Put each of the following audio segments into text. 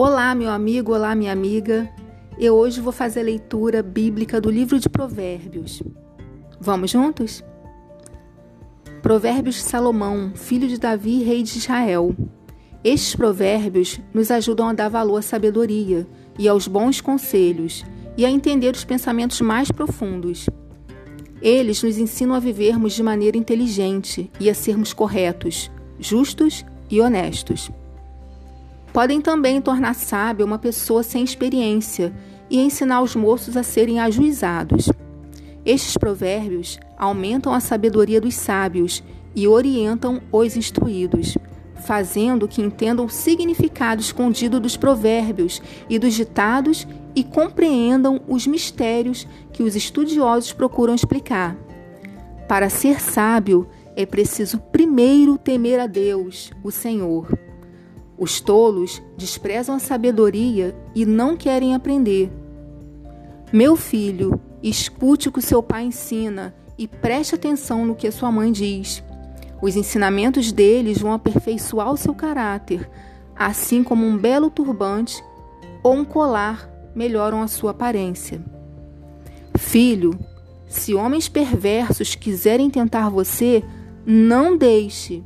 Olá, meu amigo, olá, minha amiga. Eu hoje vou fazer a leitura bíblica do livro de Provérbios. Vamos juntos? Provérbios de Salomão, filho de Davi, rei de Israel. Estes provérbios nos ajudam a dar valor à sabedoria e aos bons conselhos e a entender os pensamentos mais profundos. Eles nos ensinam a vivermos de maneira inteligente e a sermos corretos, justos e honestos. Podem também tornar sábia uma pessoa sem experiência e ensinar os moços a serem ajuizados. Estes provérbios aumentam a sabedoria dos sábios e orientam os instruídos, fazendo que entendam o significado escondido dos provérbios e dos ditados e compreendam os mistérios que os estudiosos procuram explicar. Para ser sábio, é preciso primeiro temer a Deus, o Senhor. Os tolos desprezam a sabedoria e não querem aprender. Meu filho, escute o que seu pai ensina e preste atenção no que sua mãe diz. Os ensinamentos deles vão aperfeiçoar o seu caráter, assim como um belo turbante ou um colar melhoram a sua aparência. Filho, se homens perversos quiserem tentar você, não deixe.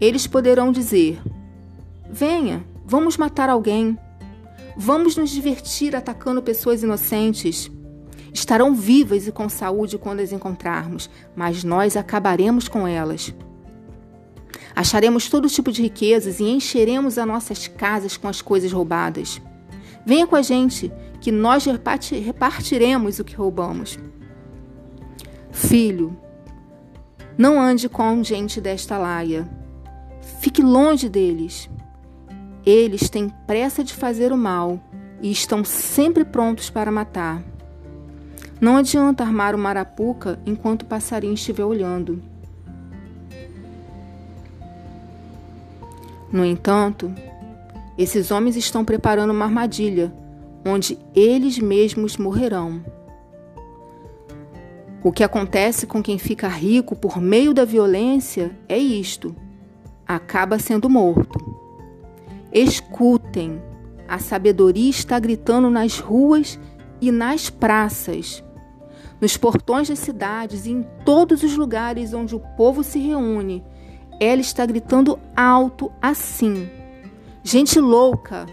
Eles poderão dizer: Venha, vamos matar alguém. Vamos nos divertir atacando pessoas inocentes. Estarão vivas e com saúde quando as encontrarmos, mas nós acabaremos com elas. Acharemos todo tipo de riquezas e encheremos as nossas casas com as coisas roubadas. Venha com a gente, que nós repartiremos o que roubamos. Filho, não ande com gente desta laia. Fique longe deles. Eles têm pressa de fazer o mal e estão sempre prontos para matar. Não adianta armar uma arapuca enquanto o passarinho estiver olhando. No entanto, esses homens estão preparando uma armadilha onde eles mesmos morrerão. O que acontece com quem fica rico por meio da violência é isto: acaba sendo morto. Escutem, a sabedoria está gritando nas ruas e nas praças, nos portões das cidades e em todos os lugares onde o povo se reúne. Ela está gritando alto assim: Gente louca,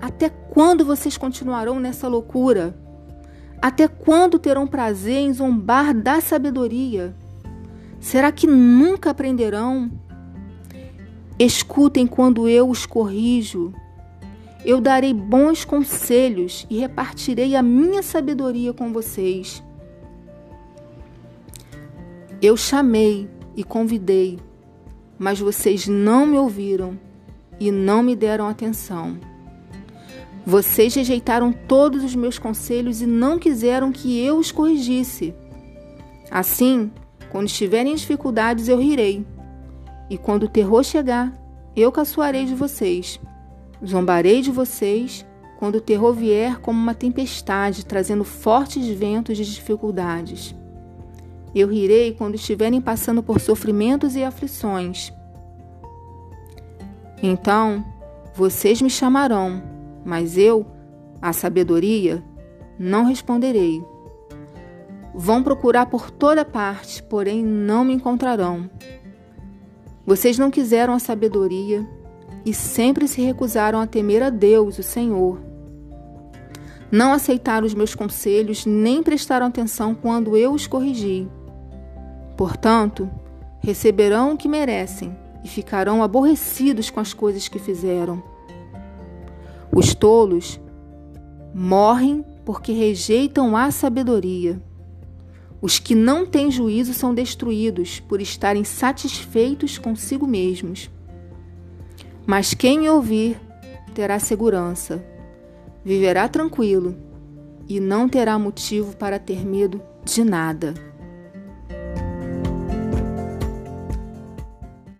até quando vocês continuarão nessa loucura? Até quando terão prazer em zombar da sabedoria? Será que nunca aprenderão? Escutem quando eu os corrijo. Eu darei bons conselhos e repartirei a minha sabedoria com vocês. Eu chamei e convidei, mas vocês não me ouviram e não me deram atenção. Vocês rejeitaram todos os meus conselhos e não quiseram que eu os corrigisse. Assim, quando estiverem em dificuldades, eu rirei e quando o terror chegar, eu caçoarei de vocês. Zombarei de vocês quando o terror vier como uma tempestade, trazendo fortes ventos de dificuldades. Eu rirei quando estiverem passando por sofrimentos e aflições. Então, vocês me chamarão, mas eu, a sabedoria, não responderei. Vão procurar por toda parte, porém não me encontrarão. Vocês não quiseram a sabedoria e sempre se recusaram a temer a Deus, o Senhor. Não aceitaram os meus conselhos, nem prestaram atenção quando eu os corrigi. Portanto, receberão o que merecem e ficarão aborrecidos com as coisas que fizeram. Os tolos morrem porque rejeitam a sabedoria. Os que não têm juízo são destruídos por estarem satisfeitos consigo mesmos. Mas quem ouvir terá segurança, viverá tranquilo e não terá motivo para ter medo de nada.